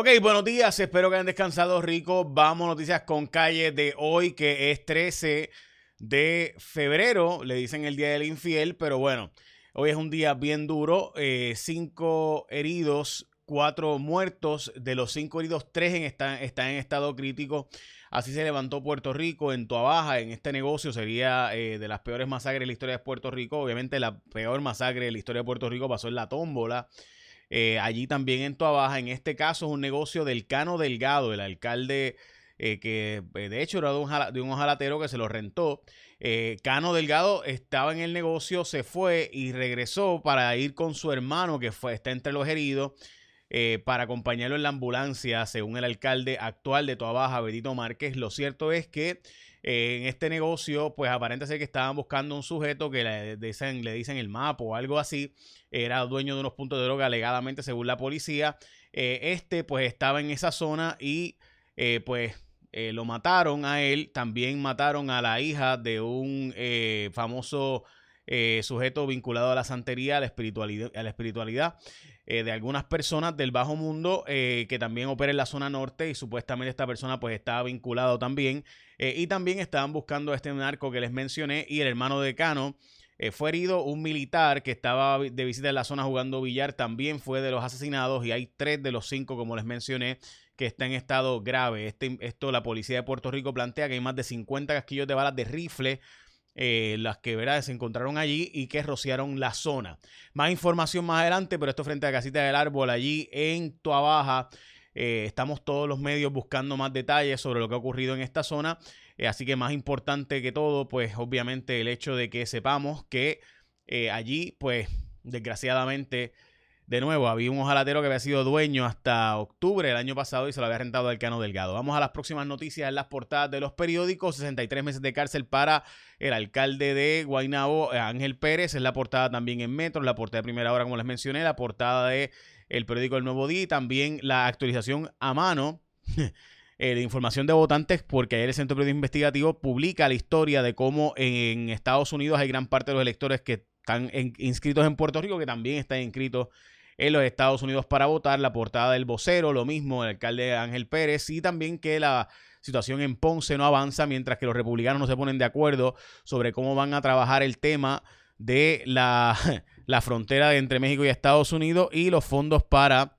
Ok, buenos días, espero que hayan descansado rico. Vamos noticias con calle de hoy, que es 13 de febrero, le dicen el Día del Infiel, pero bueno, hoy es un día bien duro, eh, cinco heridos, cuatro muertos, de los cinco heridos, tres están, en estado crítico. Así se levantó Puerto Rico en Tuabaja, en este negocio sería eh, de las peores masacres de la historia de Puerto Rico. Obviamente la peor masacre de la historia de Puerto Rico pasó en la tómbola. Eh, allí también en Tuabaja. En este caso es un negocio del Cano Delgado, el alcalde eh, que eh, de hecho era de un, de un ojalatero que se lo rentó. Cano Delgado estaba en el negocio, se fue y regresó para ir con su hermano que fue, está entre los heridos. Para acompañarlo en la ambulancia, según el alcalde actual de Tuabaja, Benito Márquez. Lo cierto es que en este negocio, pues aparenta ser que estaban buscando un sujeto que le dicen, le dicen el mapa o algo así, era dueño de unos puntos de droga alegadamente según la policía. Eh, este pues estaba en esa zona y eh, pues eh, lo mataron a él, también mataron a la hija de un famoso sujeto vinculado a la santería, a la espiritualidad, a la espiritualidad de algunas personas del bajo mundo que también opera en la zona norte y supuestamente esta persona pues estaba vinculado también y también estaban buscando este narco que les mencioné y el hermano de Cano eh, fue herido un militar que estaba de visita en la zona jugando billar, también fue de los asesinados y hay tres de los cinco, como les mencioné, que están en estado grave. Este, esto la policía de Puerto Rico plantea que hay más de 50 casquillos de balas de rifle. Eh, las que ¿verdad? se encontraron allí y que rociaron la zona. Más información más adelante, pero esto frente a la casita del árbol allí en Tuabaja. Eh, estamos todos los medios buscando más detalles sobre lo que ha ocurrido en esta zona. Eh, así que más importante que todo, pues obviamente el hecho de que sepamos que allí, pues desgraciadamente, de nuevo, había un ojalatero que había sido dueño hasta octubre del año pasado y se lo había rentado al Cano Delgado. Vamos a las próximas noticias en las portadas de los periódicos. 63 meses de cárcel para el alcalde de Guaynabo, Ángel Pérez. Es la portada también en Metro, la portada de primera hora, como les mencioné, la portada de el periódico El Nuevo Día y también la actualización a mano eh, de información de votantes, porque ayer el Centro Periodismo Investigativo publica la historia de cómo en Estados Unidos hay gran parte de los electores que están inscritos en Puerto Rico, que también están inscritos en los Estados Unidos para votar. La portada del vocero, lo mismo, el alcalde Ángel Pérez, y también que la situación en Ponce no avanza mientras que los republicanos no se ponen de acuerdo sobre cómo van a trabajar el tema de la, la frontera entre México y Estados Unidos y los fondos para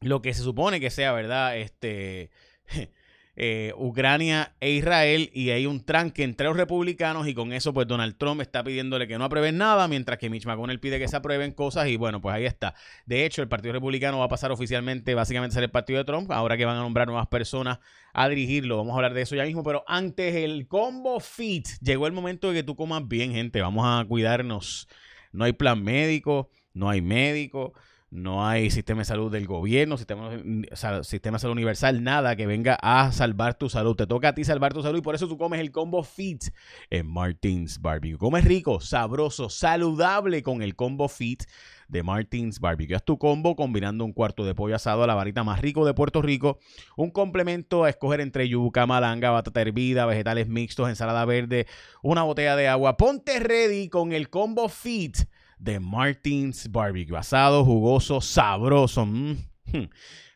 lo que se supone que sea, ¿verdad? Este eh, Ucrania e Israel y hay un tranque entre los republicanos y con eso pues Donald Trump está pidiéndole que no aprueben nada mientras que Mitch McConnell pide que se aprueben cosas y bueno pues ahí está. De hecho el Partido Republicano va a pasar oficialmente básicamente a ser el partido de Trump ahora que van a nombrar nuevas personas a dirigirlo. Vamos a hablar de eso ya mismo pero antes el combo fit llegó el momento de que tú comas bien gente. Vamos a cuidarnos. No hay plan médico, no hay médico no hay sistema de salud del gobierno, sistema, de salud universal, nada que venga a salvar tu salud. Te toca a ti salvar tu salud y por eso tú comes el combo Fit en Martins Barbecue. Comes rico, sabroso, saludable con el combo Fit de Martins Barbecue. Haz tu combo combinando un cuarto de pollo asado a la varita más rico de Puerto Rico, un complemento a escoger entre yuca, malanga, batata hervida, vegetales mixtos, ensalada verde, una botella de agua. Ponte ready con el combo Fit de Martins Barbecue. Asado, jugoso, sabroso. Mm, hmm.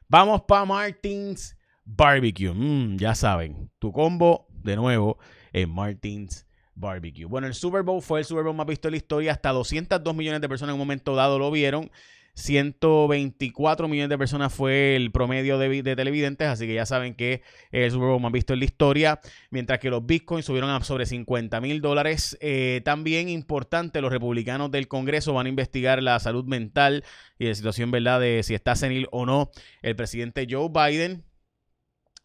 Vamos para Martins Barbecue. Mm, ya saben, tu combo de nuevo en Martins Barbecue. Bueno, el Super Bowl fue el Super Bowl más visto en la historia. Hasta 202 millones de personas en un momento dado lo vieron. 124 millones de personas fue el promedio de, televidentes, así que ya saben que el Super Bowl más visto en la historia, mientras que los bitcoins subieron a sobre 50 mil dólares. Eh, también importante, los republicanos del Congreso van a investigar la salud mental y la situación, ¿verdad?, de si está senil o no el presidente Joe Biden.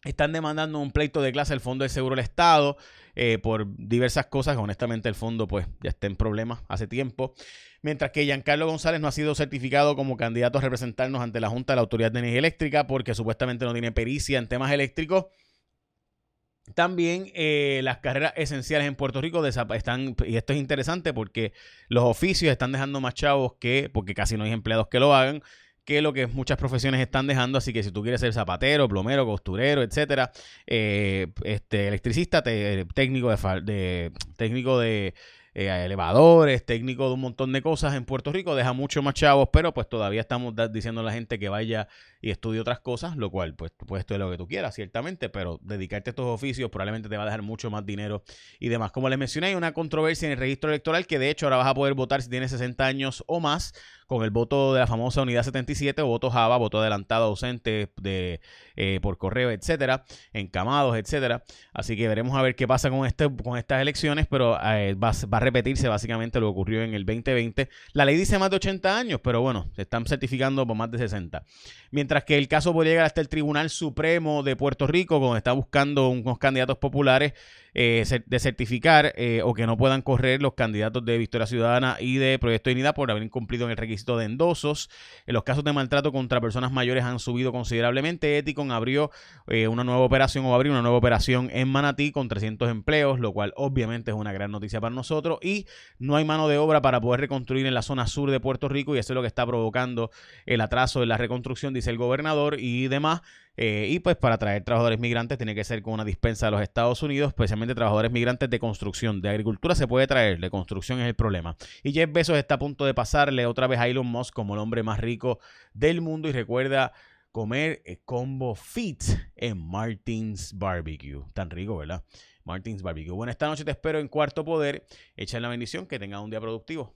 Están demandando un pleito de clase al Fondo de Seguro del Estado eh, por diversas cosas. Honestamente, el fondo pues ya está en problemas hace tiempo. Mientras que Giancarlo González no ha sido certificado como candidato a representarnos ante la Junta de la Autoridad de Energía Eléctrica porque supuestamente no tiene pericia en temas eléctricos. También eh, las carreras esenciales en Puerto Rico están, y esto es interesante porque los oficios están dejando más chavos que, porque casi no hay empleados que lo hagan, que lo que muchas profesiones están dejando. Así que si tú quieres ser zapatero, plomero, costurero, etcétera, eh, este, electricista, técnico de, técnico de eh, elevadores, técnico de un montón de cosas en Puerto Rico, deja mucho más chavos, pero pues todavía estamos diciendo a la gente que vaya y estudia otras cosas, lo cual pues tú puedes estudiar lo que tú quieras, ciertamente, pero dedicarte a estos oficios probablemente te va a dejar mucho más dinero y demás. Como les mencioné, hay una controversia en el registro electoral que de hecho ahora vas a poder votar si tienes 60 años o más con el voto de la famosa unidad 77 o voto Java, voto adelantado ausente de, eh, por correo, etcétera, encamados, etcétera. Así que veremos a ver qué pasa con, este, con estas elecciones, pero eh, va, va, a repetirse básicamente lo que ocurrió en el 2020. La ley dice más de 80 años, pero bueno, se están certificando por más de 60. Mientras que el caso puede llegar hasta el Tribunal Supremo de Puerto Rico, donde está buscando unos candidatos populares eh, de certificar eh, o que no puedan correr los candidatos de Victoria Ciudadana y de Proyecto de Unidad por haber incumplido en el requisito de endosos. En los casos de maltrato contra personas mayores han subido considerablemente. Eticon abrió eh, una nueva operación o va a abrir una nueva operación en Manatí con 300 empleos, lo cual obviamente es una gran noticia para nosotros. Y no hay mano de obra para poder reconstruir en la zona sur de Puerto Rico y eso es lo que está provocando el atraso de la reconstrucción, dice el gobernador y demás. Eh, y pues para traer trabajadores migrantes tiene que ser con una dispensa de los Estados Unidos, especialmente trabajadores migrantes de construcción. De agricultura se puede traer, de construcción es el problema. Y Jeff Bezos está a punto de pasarle otra vez a Elon Musk como el hombre más rico del mundo y recuerda comer eh, combo fit en Martins Barbecue. Tan rico, ¿verdad? Martins Barbecue. Bueno, esta noche te espero en Cuarto Poder. Echa la bendición, que tenga un día productivo.